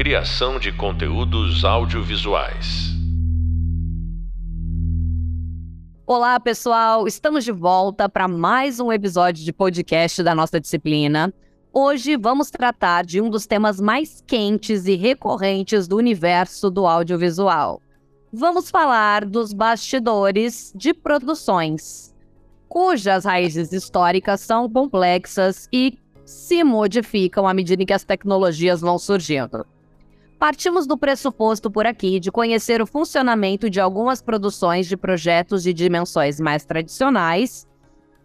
Criação de conteúdos audiovisuais. Olá, pessoal! Estamos de volta para mais um episódio de podcast da nossa disciplina. Hoje vamos tratar de um dos temas mais quentes e recorrentes do universo do audiovisual. Vamos falar dos bastidores de produções, cujas raízes históricas são complexas e se modificam à medida que as tecnologias vão surgindo. Partimos do pressuposto por aqui de conhecer o funcionamento de algumas produções de projetos de dimensões mais tradicionais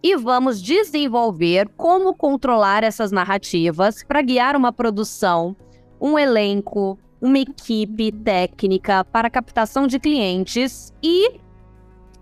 e vamos desenvolver como controlar essas narrativas para guiar uma produção, um elenco, uma equipe técnica para captação de clientes e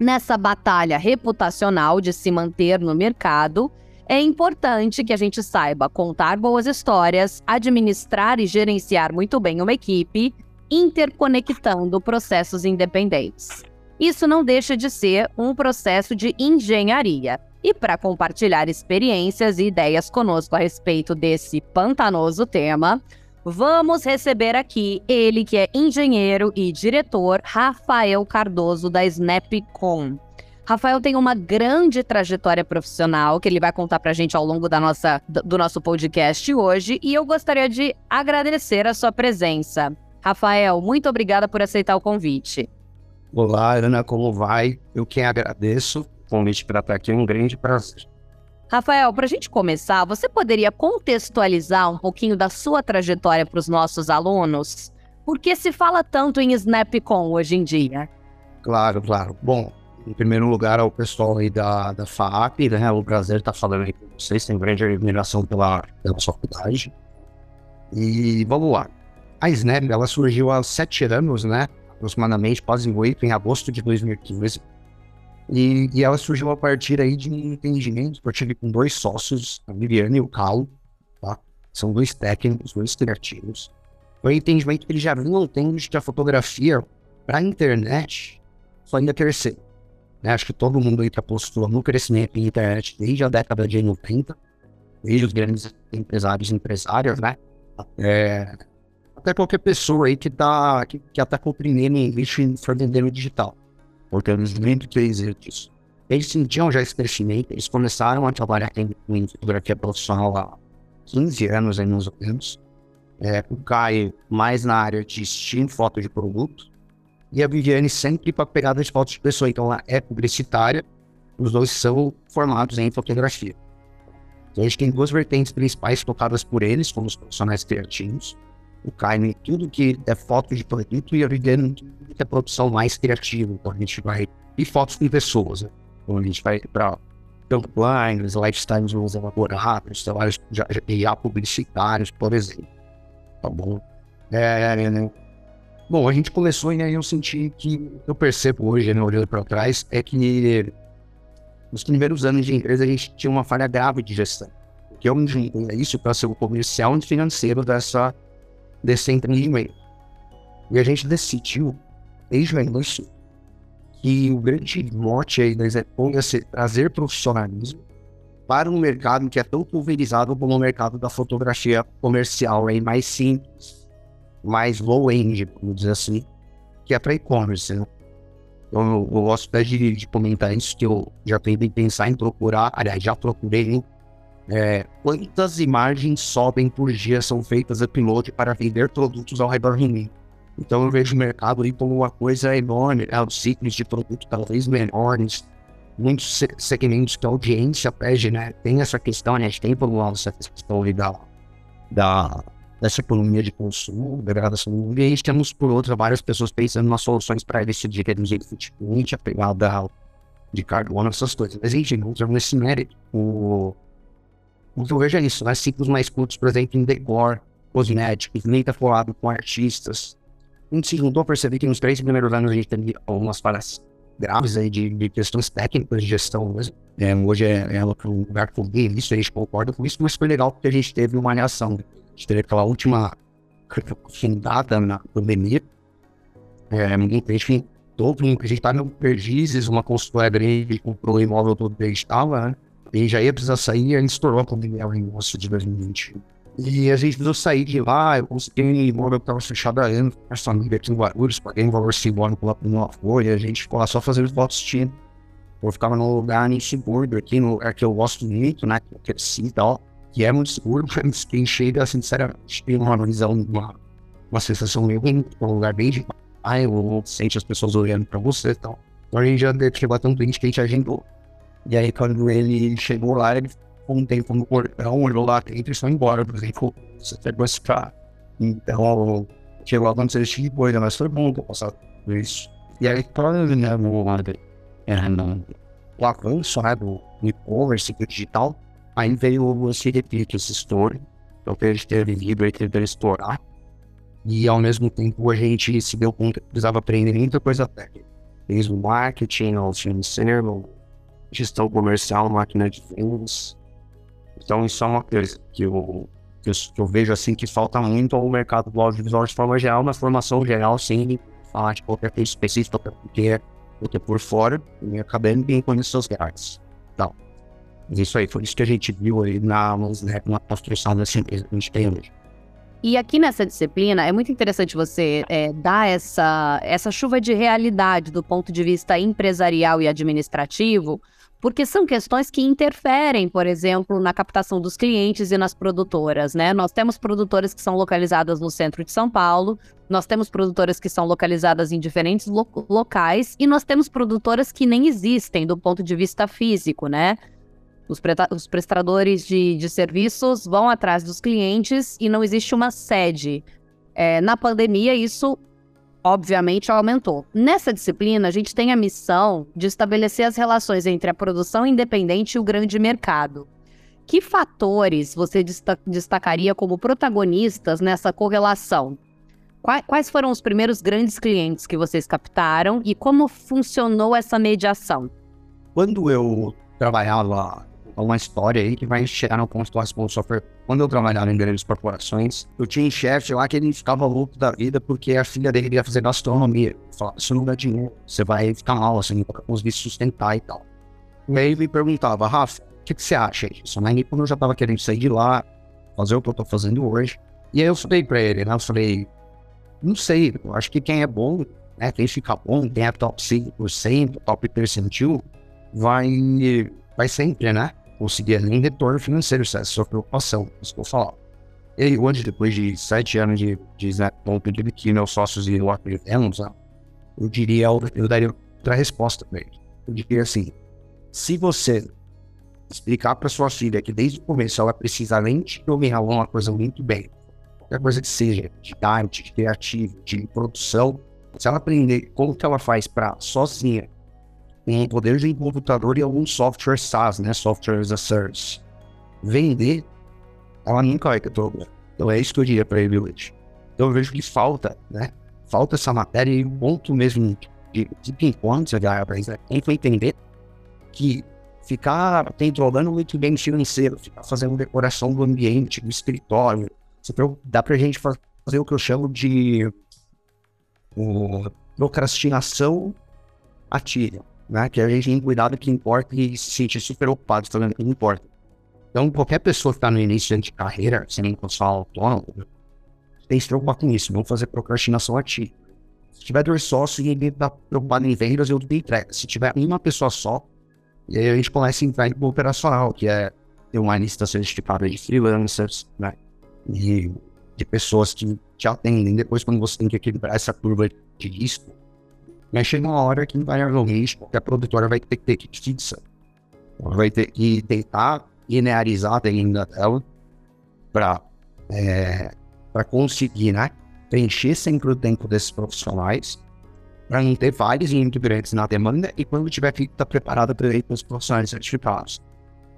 nessa batalha reputacional de se manter no mercado é importante que a gente saiba contar boas histórias, administrar e gerenciar muito bem uma equipe, interconectando processos independentes. Isso não deixa de ser um processo de engenharia. E para compartilhar experiências e ideias conosco a respeito desse pantanoso tema, vamos receber aqui ele que é engenheiro e diretor Rafael Cardoso da Snapcom. Rafael tem uma grande trajetória profissional que ele vai contar pra gente ao longo da nossa, do nosso podcast hoje e eu gostaria de agradecer a sua presença. Rafael, muito obrigada por aceitar o convite. Olá, Ana, como vai? Eu quem agradeço o convite para estar aqui, é um grande prazer. Rafael, para a gente começar, você poderia contextualizar um pouquinho da sua trajetória para os nossos alunos? Por que se fala tanto em Snapcom hoje em dia? Claro, claro. Bom, em primeiro lugar, ao pessoal aí da, da FAP, né? O prazer estar falando aí com vocês, tem grande admiração pela, pela faculdade. E vamos lá. A Snap, ela surgiu há sete anos, né? Aproximadamente, quase oito, em agosto de 2015. E, e ela surgiu a partir aí de um entendimento que eu tive com dois sócios, a Viviane e o Carlo, tá? São dois técnicos, dois criativos. Foi um entendimento que eles já vinham tendo de que a fotografia para a internet só ainda crescer. Né? Acho que todo mundo aí que apostou no crescimento da internet desde a década de 90, desde os grandes empresários e empresárias, né? Até, até qualquer pessoa aí que está que, que até compreendendo inglês e for no digital. Porque eles muito dizer disso. Eles sentiam já esse crescimento, eles começaram a trabalhar em fotografia profissional há 15 anos, aí, mais ou menos. É, o Caio mais na área de estilo, foto de produto, e a Viviane sempre com a pegada de fotos de pessoa. Então ela é publicitária, os dois são formados em fotografia. Então a gente tem duas vertentes principais tocadas por eles, como os profissionais criativos. O Caio em tudo que é foto de produto e a Viviane em tudo que é produção mais criativa. Então a gente vai. E fotos com pessoas, né? Então a gente vai para campanhas, lifestyles mais elaborados, trabalhos já, já publicitários, por exemplo. Tá bom? É, né? Bom, a gente começou e aí eu senti que eu percebo hoje, né, olhando para trás, é que nos primeiros anos de empresa a gente tinha uma falha grave de gestão. Que eu é isso para ser o comercial e financeiro dessa, desse empreendimento. E a gente decidiu, desde o início, que o grande mote aí da Exepon ia ser trazer profissionalismo para um mercado que é tão pulverizado como o mercado da fotografia comercial, aí mais simples mais low-end, vamos dizer assim, que é para e-commerce. Né? Eu, eu gosto até de, de, comentar isso, que eu já tentei pensar em procurar, aliás, já procurei, é, quantas imagens sobem por dia são feitas upload para vender produtos ao redor de mim. Então eu vejo o mercado ali como uma coisa enorme, né? os ciclos de produto talvez menores, muitos segmentos que a audiência pede, né? Tem essa questão, né? A gente tem por essa questão da, da dessa economia de consumo, degradação do e aí temos, por outro, várias pessoas pensando nas soluções para esse dia, reduzir efetivamente a pegada de carbono, essas coisas. Mas, enfim, entrando nesse mérito, o, o que eu vejo é isso, né? Ciclos mais curtos, por exemplo, em decor, cosméticos, nem tá falado com artistas. Gente se juntou a perceber que nos três primeiros anos a gente teve algumas falhas graves aí de, de questões técnicas de gestão mesmo. É, hoje é, é um lugar com isso, a gente concorda com isso, mas foi legal porque a gente teve uma reação gente teve aquela última fundada na pandemia. É, todo mundo, a gente estava no Perdizes, uma consultora grande, comprou o imóvel todo que estava, né? E já ia precisar sair, e estourou a pandemia em agosto de 2020. E a gente precisou sair de lá, eu consegui um imóvel que estava fechado há anos, a família aqui em Guarulhos, paguei um valor simbólico lá para uma folha, a gente ficou lá só fazendo fotos tinha. Eu ficava num lugar inseguro aqui, num lugar que eu gosto muito, né, que eu cresci e tal, que é muito seguro, mas quem chega, sinceramente, tem uma visão, uma, uma sensação meio ruim, um lugar bem de ai, eu sente as pessoas olhando para você e tal. Então a gente já chegou a tanto gente que a gente agendou. E aí quando ele chegou lá, ele um tempo no portão, olhou lá dentro e foi embora. Por exemplo, você tem que buscar. Então, chegou a acontecer esse tipo de coisa, mas foi bom ter passado por isso. E aí, quando né, no, é, no, o avanço né, do e-commerce, do digital, aí veio esse repeat, esse story. Então, que a gente teve vivido e teve estourar. E ao mesmo tempo a gente se deu conta que precisava aprender muita coisa técnica. Desde o marketing, ao financeiro, gestão comercial, máquina de vendas, então isso é uma coisa que eu, que eu, que eu vejo assim que falta muito ao mercado do audiovisual de forma geral, na formação geral, sem falar de qualquer coisa específica, porque eu por fora e acabei bem com seus grátis. Isso aí, foi isso que a gente viu aí na, né, na construção dessa empresa que a gente tem hoje. E aqui nessa disciplina é muito interessante você é, dar essa, essa chuva de realidade do ponto de vista empresarial e administrativo, porque são questões que interferem, por exemplo, na captação dos clientes e nas produtoras, né? Nós temos produtoras que são localizadas no centro de São Paulo, nós temos produtoras que são localizadas em diferentes lo locais e nós temos produtoras que nem existem do ponto de vista físico, né? Os, os prestadores de, de serviços vão atrás dos clientes e não existe uma sede. É, na pandemia, isso obviamente aumentou. Nessa disciplina, a gente tem a missão de estabelecer as relações entre a produção independente e o grande mercado. Que fatores você destacaria como protagonistas nessa correlação? Quais foram os primeiros grandes clientes que vocês captaram e como funcionou essa mediação? Quando eu trabalhava uma história aí que vai chegar no ponto do software. Quando eu trabalhava em grandes corporações, eu tinha um chefe lá que ele ficava louco da vida porque a filha dele ia fazer gastronomia. Falava, isso não dá dinheiro, você vai ficar mal, assim, para conseguir sustentar e tal. E aí ele me perguntava, Rafa, o que, que, você acha disso? Né? E quando eu já tava querendo sair de lá, fazer o que eu tô fazendo hoje. E aí eu falei pra ele, né? Eu falei, não sei, eu acho que quem é bom, né? Quem fica bom, quem é top 5%, top percentil, vai, vai sempre, né? Conseguia nem retorno financeiro, essa é a sua preocupação, isso que eu falar. E hoje, depois de sete anos de, de Snapchat, de que meus sócios e eu aprendemos, eu diria, eu daria outra resposta para ele. Eu diria assim, se você explicar para sua filha que desde o começo ela precisa além de dominar uma coisa muito bem, qualquer coisa que seja, de arte, de criativo, de produção, se ela aprender como que ela faz para sozinha com poder de computador e algum software SaaS, né? Software as a Service. Vender, ela nunca vai problema. Então é isso que eu diria para ele hoje. Então eu vejo que falta, né? Falta essa matéria e um ponto mesmo de, de ping-pong, para quem foi entender que ficar controlando muito bem o financeiro, ficar fazendo decoração do ambiente, do escritório, dá pra gente fazer o que eu chamo de o, procrastinação ativa né? Que a gente tem cuidado que importa e se sentir super ocupado fazendo o que importa. Então, qualquer pessoa que está no início de carreira, sem profissional autônomo, tem que se preocupar com isso, não fazer procrastinação ativa. Se tiver dois sócios e ele está preocupado em vendas, eu dou entrega. Se tiver uma pessoa só, e aí a gente começa a entrar em operacional, que é ter uma lista certificada de freelancers, né? E de pessoas que te atendem. Depois, quando você tem que equilibrar essa curva de risco, mas chega uma hora que, invariavelmente, a produtora vai ter que ter fixa. Ela vai ter que tentar linearizar a demanda dela para é, conseguir né, preencher sempre o tempo desses profissionais, para não ter vários muito grandes na demanda e quando tiver que estar tá preparada para para os profissionais certificados.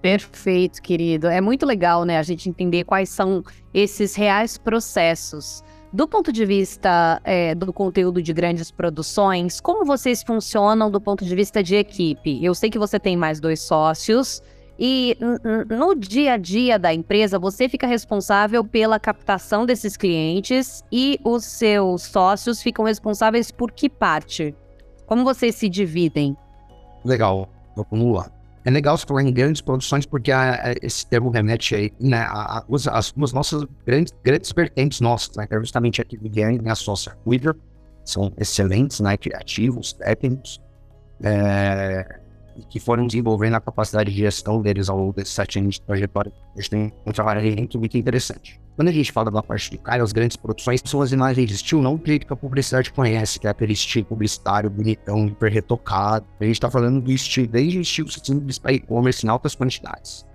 Perfeito, querido. É muito legal, né, a gente entender quais são esses reais processos do ponto de vista é, do conteúdo de grandes produções, como vocês funcionam do ponto de vista de equipe? Eu sei que você tem mais dois sócios. E no dia a dia da empresa, você fica responsável pela captação desses clientes e os seus sócios ficam responsáveis por que parte? Como vocês se dividem? Legal, vamos lá. É legal você falar em grandes produções porque a, a, esse termo remete aí, né, a, as, as, as nossas grandes, grandes vertentes nossas, né, que é justamente aqui do Gang e a Social Twitter, são excelentes, né, criativos, técnicos, é, que foram desenvolvendo a capacidade de gestão deles ao longo desses sete anos de trajetória. Eles têm um trabalho muito, muito interessante. Quando a gente fala da parte de cara, as grandes produções são as imagens de estilo, não jeito que a publicidade conhece, que é aquele estilo publicitário bonitão, hiper retocado. A gente tá falando do estilo, desde estilo simples para e-commerce em altas quantidades.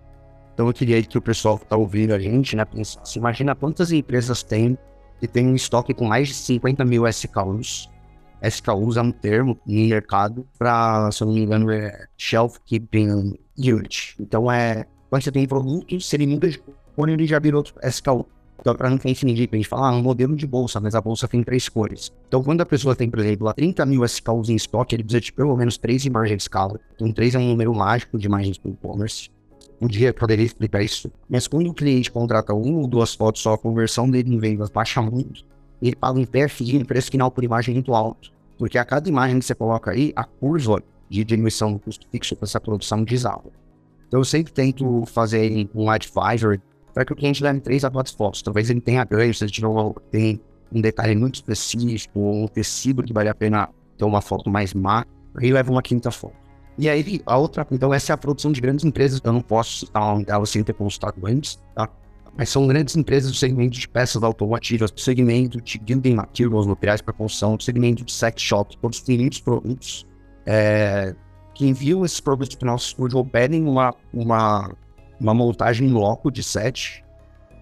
Então eu queria que o pessoal que tá ouvindo a gente, né, pensasse, imagina quantas empresas tem que tem um estoque com mais de 50 mil SKUs. SKUs é um termo no mercado para, se eu não me engano, é Shelf Keeping Unit. Então é, quando você tem produto, se ele muda de cor, ele já virou SKU. Então, para não confundir, a gente fala, ah, um modelo de bolsa, mas a bolsa tem três cores. Então, quando a pessoa tem, por exemplo, lá 30 mil SKUs em estoque, ele precisa de pelo menos três imagens de escala. Então, três é um número mágico de imagens para o e-commerce. Um dia poderia explicar isso. Mas quando o cliente contrata uma ou duas fotos, só a conversão dele em vendas baixa muito. Ele paga um PFI, um preço final por imagem muito alto. Porque a cada imagem que você coloca aí, a curva de diminuição do custo fixo para essa produção desaba. Então, eu sempre tento fazer um advisor para que o cliente leve três a quatro fotos. Talvez ele tenha ganho, se ele tiver um, tem um detalhe muito específico, um tecido que vale a pena ter uma foto mais má, aí leva uma quinta foto. E aí, a outra, então essa é a produção de grandes empresas, eu não posso citar uma delas sem ter consultado antes, tá? Mas são grandes empresas do segmento de peças automotivas, do segmento de building materials, materiais para construção, do segmento de sex shop, todos têm muitos produtos é, que enviam esses produtos para o nosso estúdio ou pedem uma, uma uma montagem em loco de set.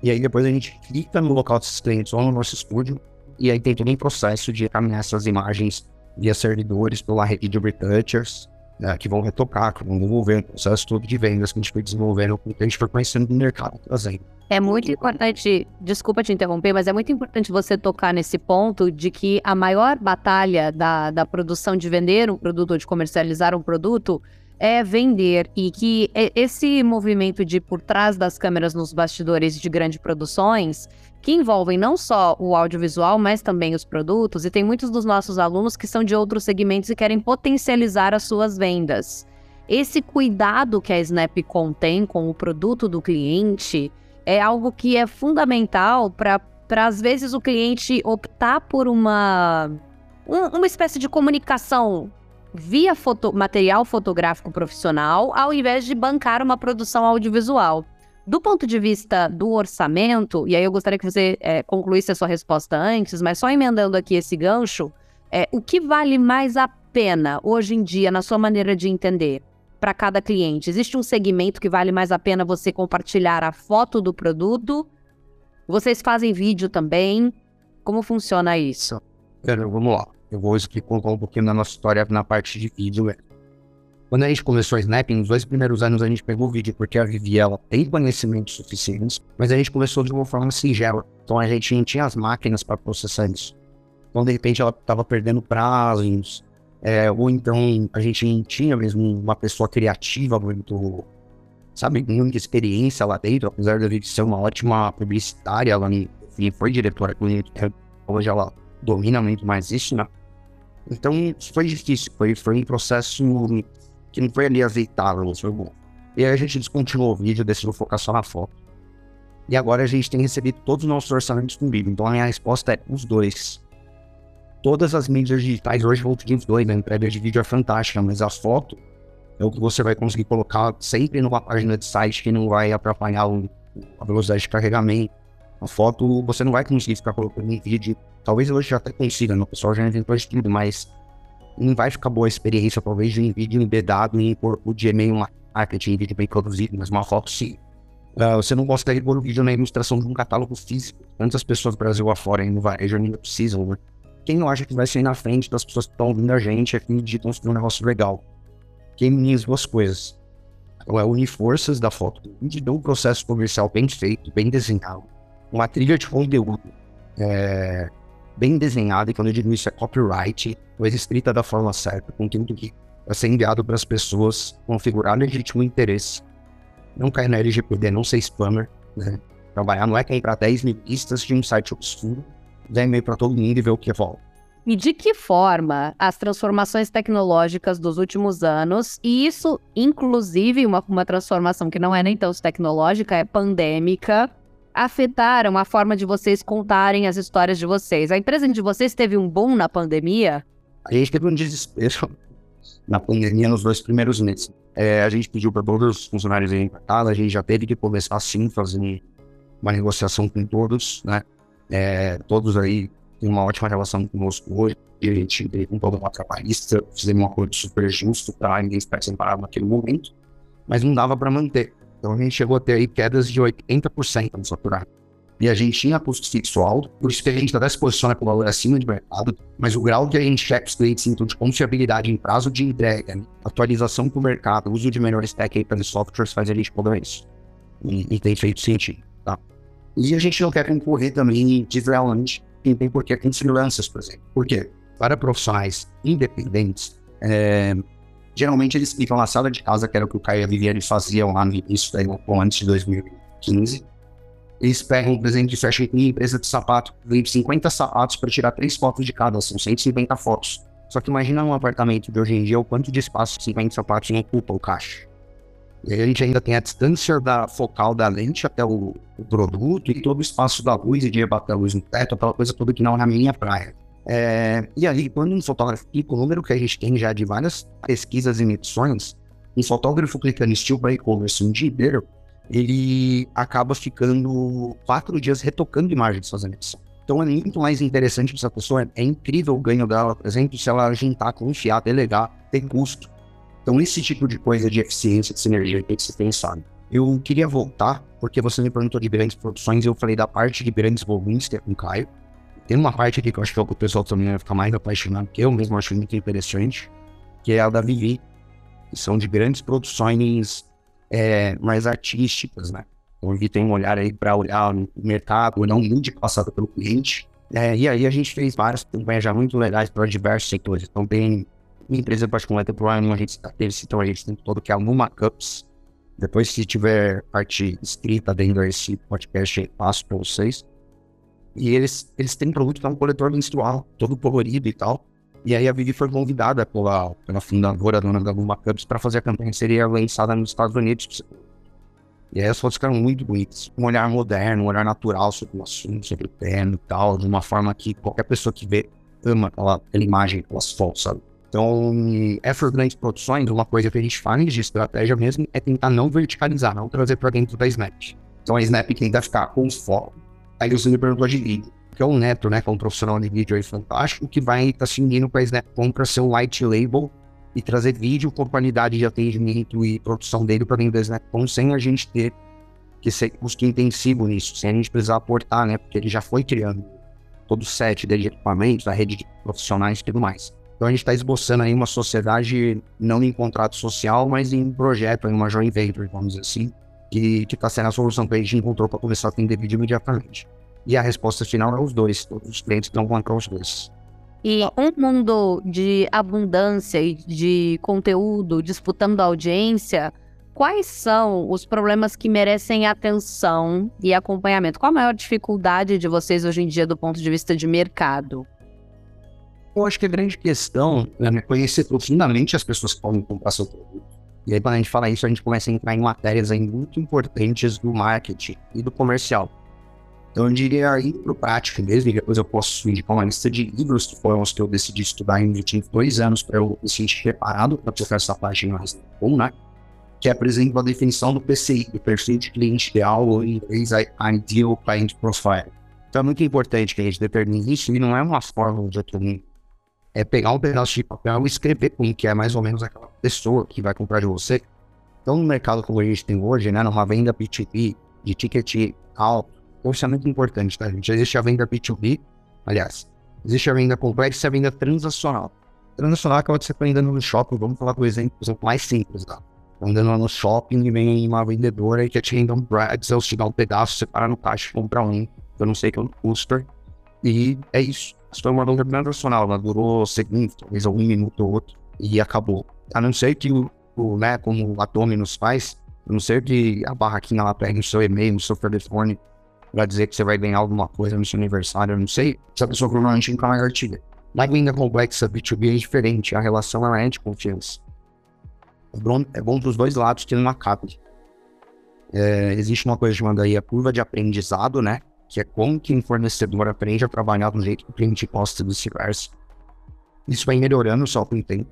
E aí depois a gente clica no local desses clientes ou no nosso estúdio. E aí tem todo um processo de caminhar essas imagens via servidores pela rede de retouchers, né, que vão retocar, que vão desenvolver o processo todo de vendas que a gente foi desenvolvendo, que a gente foi conhecendo no mercado trazendo. É muito importante, desculpa te interromper, mas é muito importante você tocar nesse ponto de que a maior batalha da, da produção de vender um produto ou de comercializar um produto é vender e que esse movimento de por trás das câmeras nos bastidores de grandes produções, que envolvem não só o audiovisual, mas também os produtos, e tem muitos dos nossos alunos que são de outros segmentos e querem potencializar as suas vendas. Esse cuidado que a Snap contém com o produto do cliente é algo que é fundamental para, às vezes, o cliente optar por uma, um, uma espécie de comunicação via foto material fotográfico profissional, ao invés de bancar uma produção audiovisual. Do ponto de vista do orçamento, e aí eu gostaria que você é, concluísse a sua resposta antes, mas só emendando aqui esse gancho, é, o que vale mais a pena hoje em dia, na sua maneira de entender, para cada cliente? Existe um segmento que vale mais a pena você compartilhar a foto do produto? Vocês fazem vídeo também? Como funciona isso? Pera, vamos lá. Eu vou explicar um pouquinho da nossa história na parte de vídeo. Né? Quando a gente começou a Snap, nos dois primeiros anos a gente pegou o vídeo porque a Vivi ela tem conhecimentos suficientes, mas a gente começou de uma forma singela. Então a gente não tinha as máquinas para processar isso. Então de repente ela estava perdendo prazos, é, ou então a gente não tinha mesmo uma pessoa criativa muito, sabe, muita experiência lá dentro, apesar da Vivi ser uma ótima publicitária, ela foi diretora clínica, hoje ela domina muito mais isso, né? Então foi difícil, foi, foi um processo que não foi ali aceitável, não foi bom. E aí a gente descontinuou o vídeo, decidiu focar só na foto. E agora a gente tem recebido todos os nossos orçamentos com vídeo. Então a minha resposta é os dois. Todas as mídias digitais hoje vão pedir os dois, né? A entrega de vídeo é fantástica, mas a foto é o que você vai conseguir colocar sempre numa página de site que não vai atrapalhar a velocidade de carregamento. A foto você não vai conseguir ficar colocando em vídeo Talvez hoje já até consiga, né? o pessoal já inventou isso tudo, mas não vai ficar boa a experiência, talvez, de um vídeo embedado em corpo de e-mail marketing, vídeo bem produzido, mas uma foto sim. Uh, você não consegue pôr o vídeo na ilustração de um catálogo físico. Tantas pessoas do Brasil afora aí no varejo ainda precisam, né? Quem não acha que vai sair na frente das pessoas que estão ouvindo a gente é fim de construir um negócio legal? Quem une as duas coisas? É unir forças da foto de um processo comercial bem feito, bem desenhado, uma trilha de conteúdo é, bem desenhada, e quando eu digo isso é copyright, coisa escrita da forma certa, conteúdo que vai ser enviado para as pessoas configurar legítimo interesse, não cair na LGPD, não ser spammer, né? Trabalhar não é para 10 mil listas de um site obscuro, dar e-mail para todo mundo e ver o que volta. E de que forma as transformações tecnológicas dos últimos anos, e isso, inclusive, uma, uma transformação que não é nem tão tecnológica, é pandêmica, afetaram a forma de vocês contarem as histórias de vocês? A empresa de vocês teve um boom na pandemia? A gente teve um desespero na pandemia nos dois primeiros meses. É, a gente pediu para todos os funcionários irem para casa, a gente já teve que começar sim, fazer uma negociação com todos, né? É, todos aí têm uma ótima relação conosco hoje. A gente teve um problema trabalhista, fizemos um acordo super justo para ninguém ficar separado naquele momento, mas não dava para manter. Então a gente chegou a ter aí quedas de 80% no faturamento. E a gente tinha custo fixo alto, por isso que a gente até se posiciona com valor acima de mercado, mas o grau que a gente checa os clientes então, de confiabilidade em prazo de entrega, né? atualização para o mercado, uso de melhores tech para softwares faz a gente poder isso. E, e, tem feito sentido, tá? E a gente não quer concorrer também deslealmente quem tem porquê com freelancers, por exemplo. Por quê? Para profissionais independentes, é, geralmente eles ficam na sala de casa, que era o que o Caio e a Viviane faziam lá no início, daí, antes de 2015. Eles pegam, por exemplo, de fashion empresa de sapato, vende 50 sapatos para tirar três fotos de cada, são 150 fotos. Só que imagina um apartamento de hoje em dia, o quanto de espaço 50 sapatos não ocupa o caixa. E aí a gente ainda tem a distância da focal da lente até o, o produto e todo o espaço da luz e de rebater a luz no teto, aquela coisa toda que não é na minha praia. É, e aí, quando um fotógrafo clica o número que a gente tem já de várias pesquisas e medições, um fotógrafo clicando estilo para e-commerce um dia inteiro, ele acaba ficando quatro dias retocando imagens suas edição. Então é muito mais interessante para essa pessoa, é incrível o ganho dela, por exemplo, se ela agentar, confiar, delegar, tem custo. Então esse tipo de coisa de eficiência, de sinergia tem que ser pensado. Eu queria voltar, porque você me perguntou de grandes produções, eu falei da parte de grandes volumes, que é com o Caio. Tem uma parte aqui que eu acho que é o pessoal também vai ficar mais apaixonado, que eu mesmo acho muito interessante, que é a da Vivi, que são de grandes produções é, mais artísticas, né? Então, Vivi tem um olhar aí para olhar no mercado, não muito passado pelo cliente. É, e aí a gente fez várias campanhas já muito legais para diversos setores. Então tem uma empresa particular, tem a gente teve então a gente tem todo que é a Numa Cups. Depois, se tiver parte escrita dentro desse podcast, eu passo para vocês. E eles, eles têm produto que é um coletor menstrual, todo colorido e tal. E aí a Vivi foi convidada pela, pela fundadora, dona da Luma Cubs, para fazer a campanha seria lançada nos Estados Unidos. E aí as fotos ficaram muito bonitas. Um olhar moderno, um olhar natural sobre o assunto, sobre o terno e tal, de uma forma que qualquer pessoa que vê ama aquela, aquela imagem, aquelas fotos, sabe? Então, essas grandes produções, uma coisa que a gente faz de estratégia mesmo é tentar não verticalizar, não trazer para dentro da Snap. Então a Snap tenta ficar com foco Aí você me perguntou de vídeo, que é o Neto, né? Que é um profissional de vídeo aí fantástico, que vai estar tá se unindo para a Snapcom para ser um light label e trazer vídeo com qualidade de atendimento e produção dele para dentro da Snapcom sem a gente ter que ser custo intensivo nisso, sem a gente precisar aportar, né? Porque ele já foi criando todo o set de equipamentos, a rede de profissionais e tudo mais. Então a gente está esboçando aí uma sociedade não em contrato social, mas em projeto, em uma joint venture, vamos dizer assim, que está sendo a solução que a gente encontrou para começar a atender vídeo imediatamente. E a resposta final é os dois, todos os clientes estão contra os dois. E um mundo de abundância e de conteúdo disputando a audiência, quais são os problemas que merecem atenção e acompanhamento? Qual a maior dificuldade de vocês hoje em dia do ponto de vista de mercado? Eu acho que a grande questão é conhecer profundamente as pessoas que podem comprar seu produto e aí, quando a gente fala isso, a gente começa a entrar em matérias aí muito importantes do marketing e do comercial. Então, eu diria aí para o prático mesmo, e depois eu posso indicar uma lista de livros que foram os que eu decidi estudar em tive dois anos para eu me sentir preparado para tocar essa página bom, né? Que apresenta a definição do PCI, do perfil de cliente ideal, ou em inglês, Ideal Client Profile. Então, é muito importante que a gente determine isso, e não é uma forma de determinar é pegar um pedaço de papel e escrever com que é mais ou menos aquela pessoa que vai comprar de você. Então, no mercado como a gente tem hoje, né, numa venda B2B, de ticket alto, isso é muito importante, tá, gente? Existe a venda B2B, aliás, existe a venda complexa e a venda transacional. Transacional acaba de ser andando no shopping, vamos falar do exemplo, exemplo mais simples, tá? Andando lá no shopping e vem uma vendedora e quer te render um bread, eu te dá um pedaço, você para no caixa e compra um, eu não sei quanto custa, e é isso. Isso foi uma longa transacional, ela durou segundos, talvez algum minuto ou outro, e acabou. A não ser que o, o né, como a Domino's faz, a não ser que a barraquinha lá pegue no seu e-mail, no seu telefone, para dizer que você vai ganhar alguma coisa no seu aniversário, eu não sei, essa pessoa provavelmente nunca mais artiga. Na venda complexa B2B é diferente, a relação ela é de confiança. É bom, é bom dois lados que não acabe. É, existe uma coisa chamada aí a curva de aprendizado, né? Que é como que um fornecedor aprende a trabalhar do jeito que o cliente gosta e vice-versa. Isso vai melhorando só com o tempo.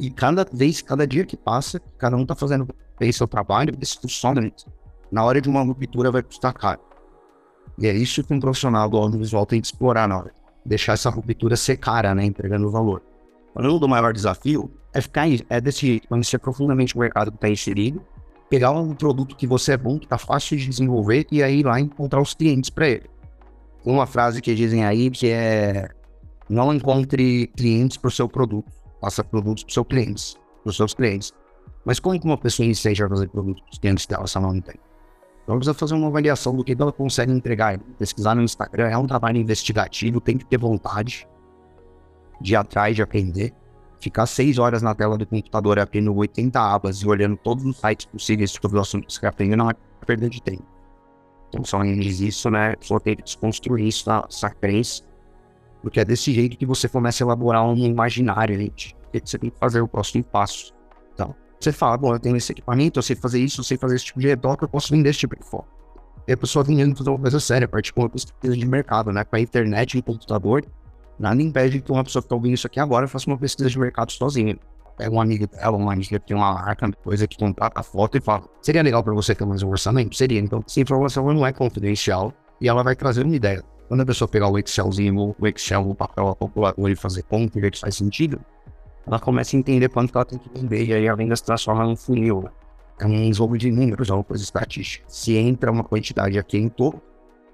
E cada vez, cada dia que passa, cada um tá fazendo bem seu trabalho, isso funciona. Na hora de uma ruptura vai custar caro. E é isso que um profissional do audiovisual tem que explorar na hora. Deixar essa ruptura ser cara, né? Entregando valor. Falando do maior desafio, é ficar é desse jeito, conhecer profundamente o mercado que está inserido, pegar um produto que você é bom, que está fácil de desenvolver, e aí ir lá encontrar os clientes para ele. Uma frase que dizem aí que é não encontre clientes para o seu produto, faça produtos para seus clientes, os seus clientes. Mas como que uma pessoa iniciante vai fazer produtos para os clientes dela se ela não tem? Então precisa fazer uma avaliação do que ela consegue entregar. Pesquisar no Instagram é um trabalho investigativo, tem que ter vontade de ir atrás, de aprender. Ficar seis horas na tela do computador abrindo 80 abas e olhando todos os sites possíveis sobre o assunto que você quer aprender não é perda de tempo. Então, só isso, né? Só tem que desconstruir isso, essa crença. Porque é desse jeito que você começa a elaborar um imaginário, gente. Que você tem que fazer o próximo passo. Então, você fala, bom, eu tenho esse equipamento, eu sei fazer isso, eu sei fazer esse tipo de redobre, eu posso vender esse tipo de foto. E a pessoa vendendo fazer uma coisa séria, com uma pesquisa de mercado, né? Com a internet e o computador, nada impede que uma pessoa que está ouvindo isso aqui agora faça uma pesquisa de mercado sozinha. Pega um amigo dela, uma amiga que tem uma marca, coisa que contrata a foto e fala: seria legal para você ter mais um orçamento? Seria. Então, essa informação não é confidencial e ela vai trazer uma ideia. Quando a pessoa pegar o Excelzinho, o Excel, o papel, a calculadora e fazer conta que faz sentido, ela começa a entender quanto ela tem que vender e aí a venda se transforma num funil. Né? É um jogo de números, é uma coisa estatística. Se entra uma quantidade aqui em topo,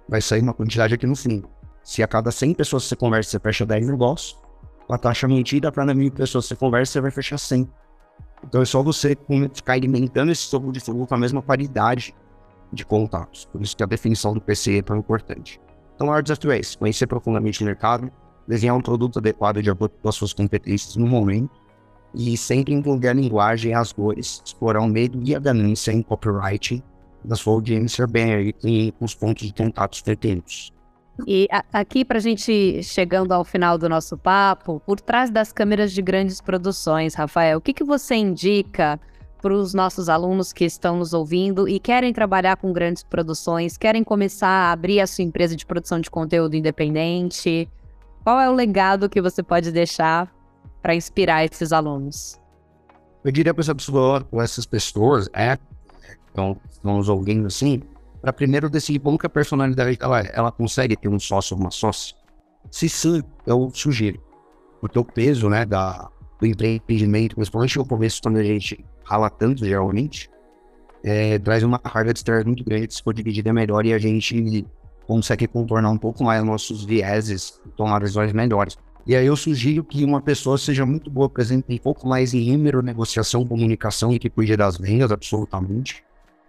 vai sair uma quantidade aqui no fim. Se a cada 100 pessoas você conversa, você fecha 10 negócios, a taxa mentira, para mil pessoas você conversa, você vai fechar 100. Então é só você ficar alimentando esse jogo de fogo com a mesma qualidade de contatos. Por isso que a definição do PCE é tão importante. Então, o desafio é esse, conhecer profundamente o mercado, desenhar um produto adequado de acordo com as suas competências no momento e sempre entender a linguagem e as dores, explorar o medo e a ganância em copywriting da sua audiência bem e com os pontos de contatos pretéritos. E a, aqui, para a gente chegando ao final do nosso papo, por trás das câmeras de grandes produções, Rafael, o que, que você indica para os nossos alunos que estão nos ouvindo e querem trabalhar com grandes produções, querem começar a abrir a sua empresa de produção de conteúdo independente? Qual é o legado que você pode deixar para inspirar esses alunos? Eu diria para essa pessoa, essas pessoas, é, estão nos ouvindo assim, para primeiro decidir como que a personalidade dela é. Ela consegue ter um sócio ou uma sócia? Se sim, eu sugiro. Porque o peso, né, da, do empreendimento, principalmente no começo, quando a gente rala tanto, geralmente, é, traz uma carga de estresse muito grande. Se for dividida é melhor e a gente consegue contornar um pouco mais nossos vieses tomar decisões melhores. E aí eu sugiro que uma pessoa seja muito boa, exemplo, um pouco mais em número, negociação, comunicação e que cuide das vendas, absolutamente.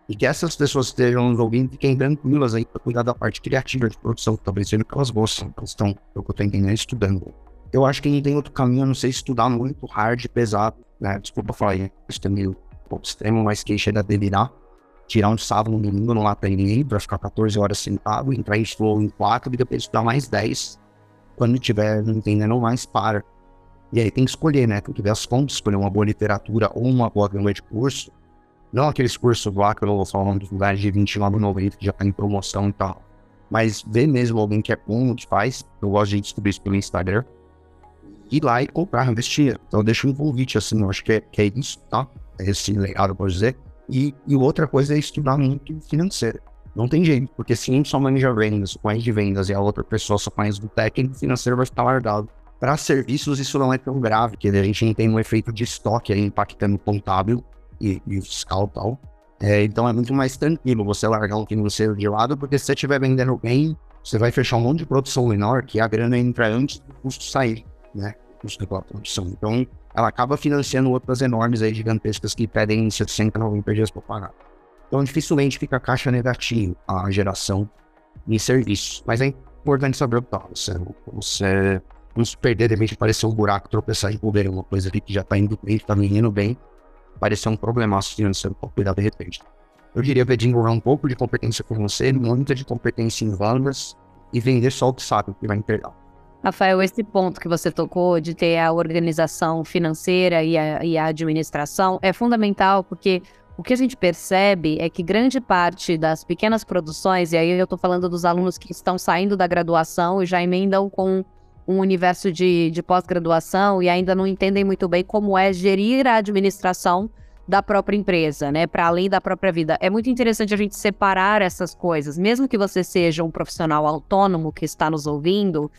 E que essas pessoas estejam nos ouvindo fiquem tranquilas aí para cuidar da parte criativa de produção, talvez seja que elas gostam, elas estão, pelo que eu estou entendendo, estudando. Eu acho que não tem outro caminho a não ser estudar muito hard, pesado, né? Desculpa falar isso, é meio um pouco extremo, mas que chega a delirar tirar um sábado, um domingo, não lá pra ninguém, pra ficar 14 horas sentado, entrar em flow em 4 e depois estudar mais 10. Quando tiver não entendendo mais, para. E aí tem que escolher, né? Tem que ver as fontes, escolher uma boa literatura ou uma boa gama de curso. Não aqueles cursos lá que eu não vou falar o nome dos lugares de 29,90 que já tá em promoção e tal. Mas ver mesmo alguém que é bom, que faz. Eu gosto de descobrir isso pelo Instagram. Ir lá e comprar, investir. Então eu deixo um convite assim, eu acho que é, que é isso, tá? É esse legado, pode dizer. E, e outra coisa é estudar muito financeiro. Não tem jeito, porque se um só manja vendas, conhece de vendas, e a outra pessoa só conhece do técnico, financeiro vai ficar largado. Para serviços, isso não é tão grave, porque a gente tem um efeito de estoque aí impactando o contábil e, e fiscal tal. É, então é muito mais tranquilo você largar um financeiro de lado, porque se você estiver vendendo bem, você vai fechar um monte de produção menor, que a grana entra antes do custo sair, né? O custo da produção. Então, ela acaba financiando outras enormes aí, gigantescas que pedem 60, 90 dias para pagar. Então, dificilmente fica caixa negativa, a geração de serviços. Mas é importante saber o que tá. Você, você não se perder, de repente aparecer um buraco, tropeçar e envolver uma coisa ali que já está indo bem, está indo bem, parecer um problemaço financeiro para cuidar de repente. Eu diria para desenvolver um pouco de competência com você, muita de competência em vendas e vender só o que sabe, que vai entregar. Rafael, esse ponto que você tocou de ter a organização financeira e a, e a administração é fundamental porque o que a gente percebe é que grande parte das pequenas produções, e aí eu estou falando dos alunos que estão saindo da graduação e já emendam com um universo de, de pós-graduação e ainda não entendem muito bem como é gerir a administração da própria empresa, né, para além da própria vida. É muito interessante a gente separar essas coisas, mesmo que você seja um profissional autônomo que está nos ouvindo.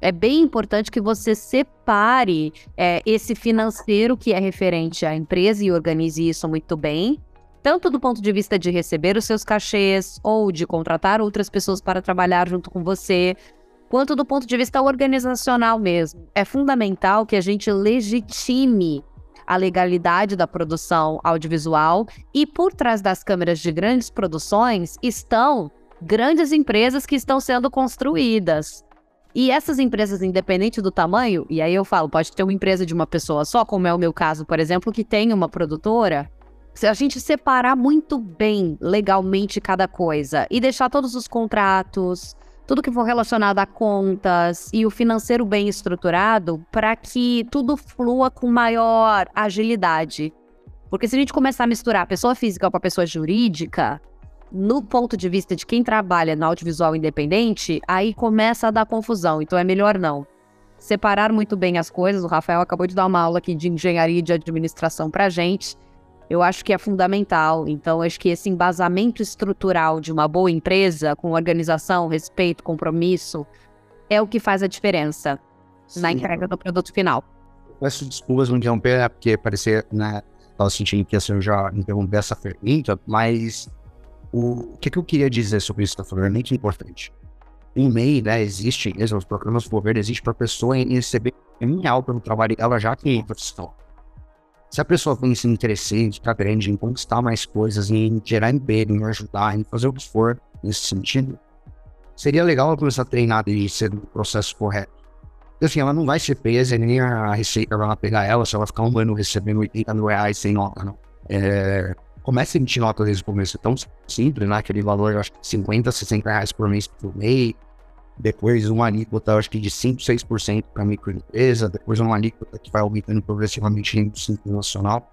É bem importante que você separe é, esse financeiro que é referente à empresa e organize isso muito bem, tanto do ponto de vista de receber os seus cachês ou de contratar outras pessoas para trabalhar junto com você, quanto do ponto de vista organizacional mesmo. É fundamental que a gente legitime a legalidade da produção audiovisual e por trás das câmeras de grandes produções estão grandes empresas que estão sendo construídas. E essas empresas, independente do tamanho, e aí eu falo, pode ter uma empresa de uma pessoa só, como é o meu caso, por exemplo, que tem uma produtora. Se a gente separar muito bem legalmente cada coisa e deixar todos os contratos, tudo que for relacionado a contas e o financeiro bem estruturado para que tudo flua com maior agilidade. Porque se a gente começar a misturar pessoa física com a pessoa jurídica, no ponto de vista de quem trabalha no audiovisual independente, aí começa a dar confusão, então é melhor não. Separar muito bem as coisas, o Rafael acabou de dar uma aula aqui de engenharia e de administração pra gente, eu acho que é fundamental. Então, acho que esse embasamento estrutural de uma boa empresa, com organização, respeito, compromisso, é o que faz a diferença Sim. na entrega do produto final. Peço desculpas não interromper, né, porque parecia, né, estava sentindo que assim, eu já interrompi essa pergunta, mas o, o que, que, eu queria dizer sobre isso que está falando é muito importante. Em MEI, né, existe, os programas do governo existem para a pessoa receber algo pelo trabalho ela já tem profissão. Se a pessoa vem se interessante, tá grande, em conquistar mais coisas, em gerar emprego, em ajudar, em fazer o que for nesse sentido, seria legal ela começar a treinar de ser o processo correto. Assim, ela não vai ser presa, nem a receita vai pegar ela se ela ficar um ano recebendo 80 mil reais sem nota, não. É, comece a emitir nota desde o começo, é tão simples, né? Aquele valor, eu acho que 50, 60 reais por mês por mês, depois uma alíquota, acho que de 5, 6% para microempresa, depois uma alíquota que vai aumentando progressivamente em simples nacional.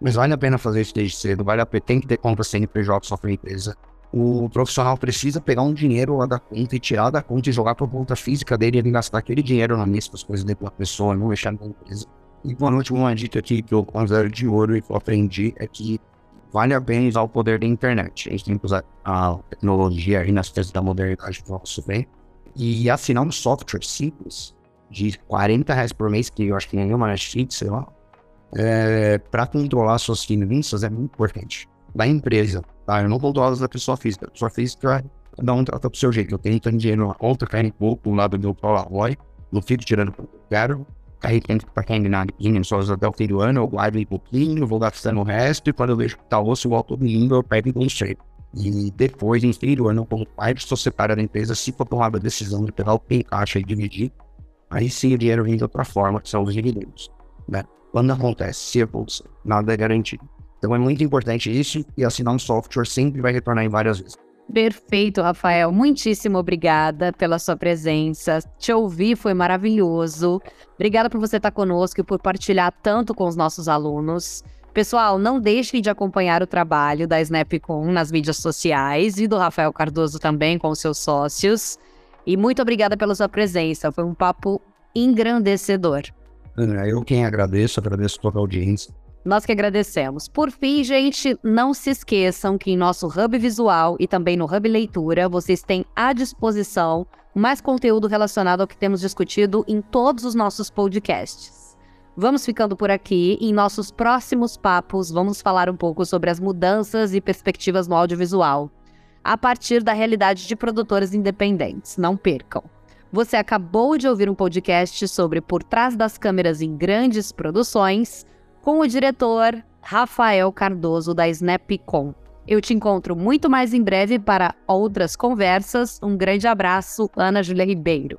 Mas vale a pena fazer isso desde cedo, vale a pena, tem que ter conta CNPJ só para empresa. O profissional precisa pegar um dinheiro lá da conta e tirar da conta e jogar para a conta física dele e gastar aquele dinheiro na as coisas dele para a pessoa, não mexer na empresa. E uma última dica aqui que eu considero de ouro e que eu aprendi é que vale a pena usar o poder da internet. A gente tem que usar a tecnologia aí nas coisas da modernidade para nosso bem e assinar um software simples de 40 reais por mês, que eu acho que nenhuma Netflix, sei lá, é, para controlar suas finanças é muito importante. Da empresa, tá? Eu não controlo da pessoa física. A pessoa física, cada um trata do seu jeito. Eu tenho tanto dinheiro na conta, cai um pouco do lado do Polaroid, não fico tirando o quero, cai tempo para quem na linha, só até o fim do ano, eu guardo um pouquinho, vou gastando o resto, e quando eu vejo que tá osso, eu volto domingo, eu pego e um e depois, em feio ano, como estou separado da empresa, se for tomar a decisão de pegar o que encaixa e dividir, aí sim o dinheiro vem de outra forma, que são os dividendos. Né? Quando acontece, se nada é garantido. Então é muito importante isso e assinar um software sempre vai retornar em várias vezes. Perfeito, Rafael. Muitíssimo obrigada pela sua presença. Te ouvir foi maravilhoso. Obrigada por você estar conosco e por partilhar tanto com os nossos alunos. Pessoal, não deixem de acompanhar o trabalho da Snapcom nas mídias sociais e do Rafael Cardoso também com os seus sócios. E muito obrigada pela sua presença. Foi um papo engrandecedor. Eu quem agradeço, agradeço toda a audiência. Nós que agradecemos. Por fim, gente, não se esqueçam que em nosso Hub Visual e também no Hub Leitura, vocês têm à disposição mais conteúdo relacionado ao que temos discutido em todos os nossos podcasts. Vamos ficando por aqui. Em nossos próximos papos, vamos falar um pouco sobre as mudanças e perspectivas no audiovisual, a partir da realidade de produtores independentes. Não percam. Você acabou de ouvir um podcast sobre Por Trás das Câmeras em Grandes Produções, com o diretor Rafael Cardoso da Snapcom. Eu te encontro muito mais em breve para outras conversas. Um grande abraço, Ana Júlia Ribeiro.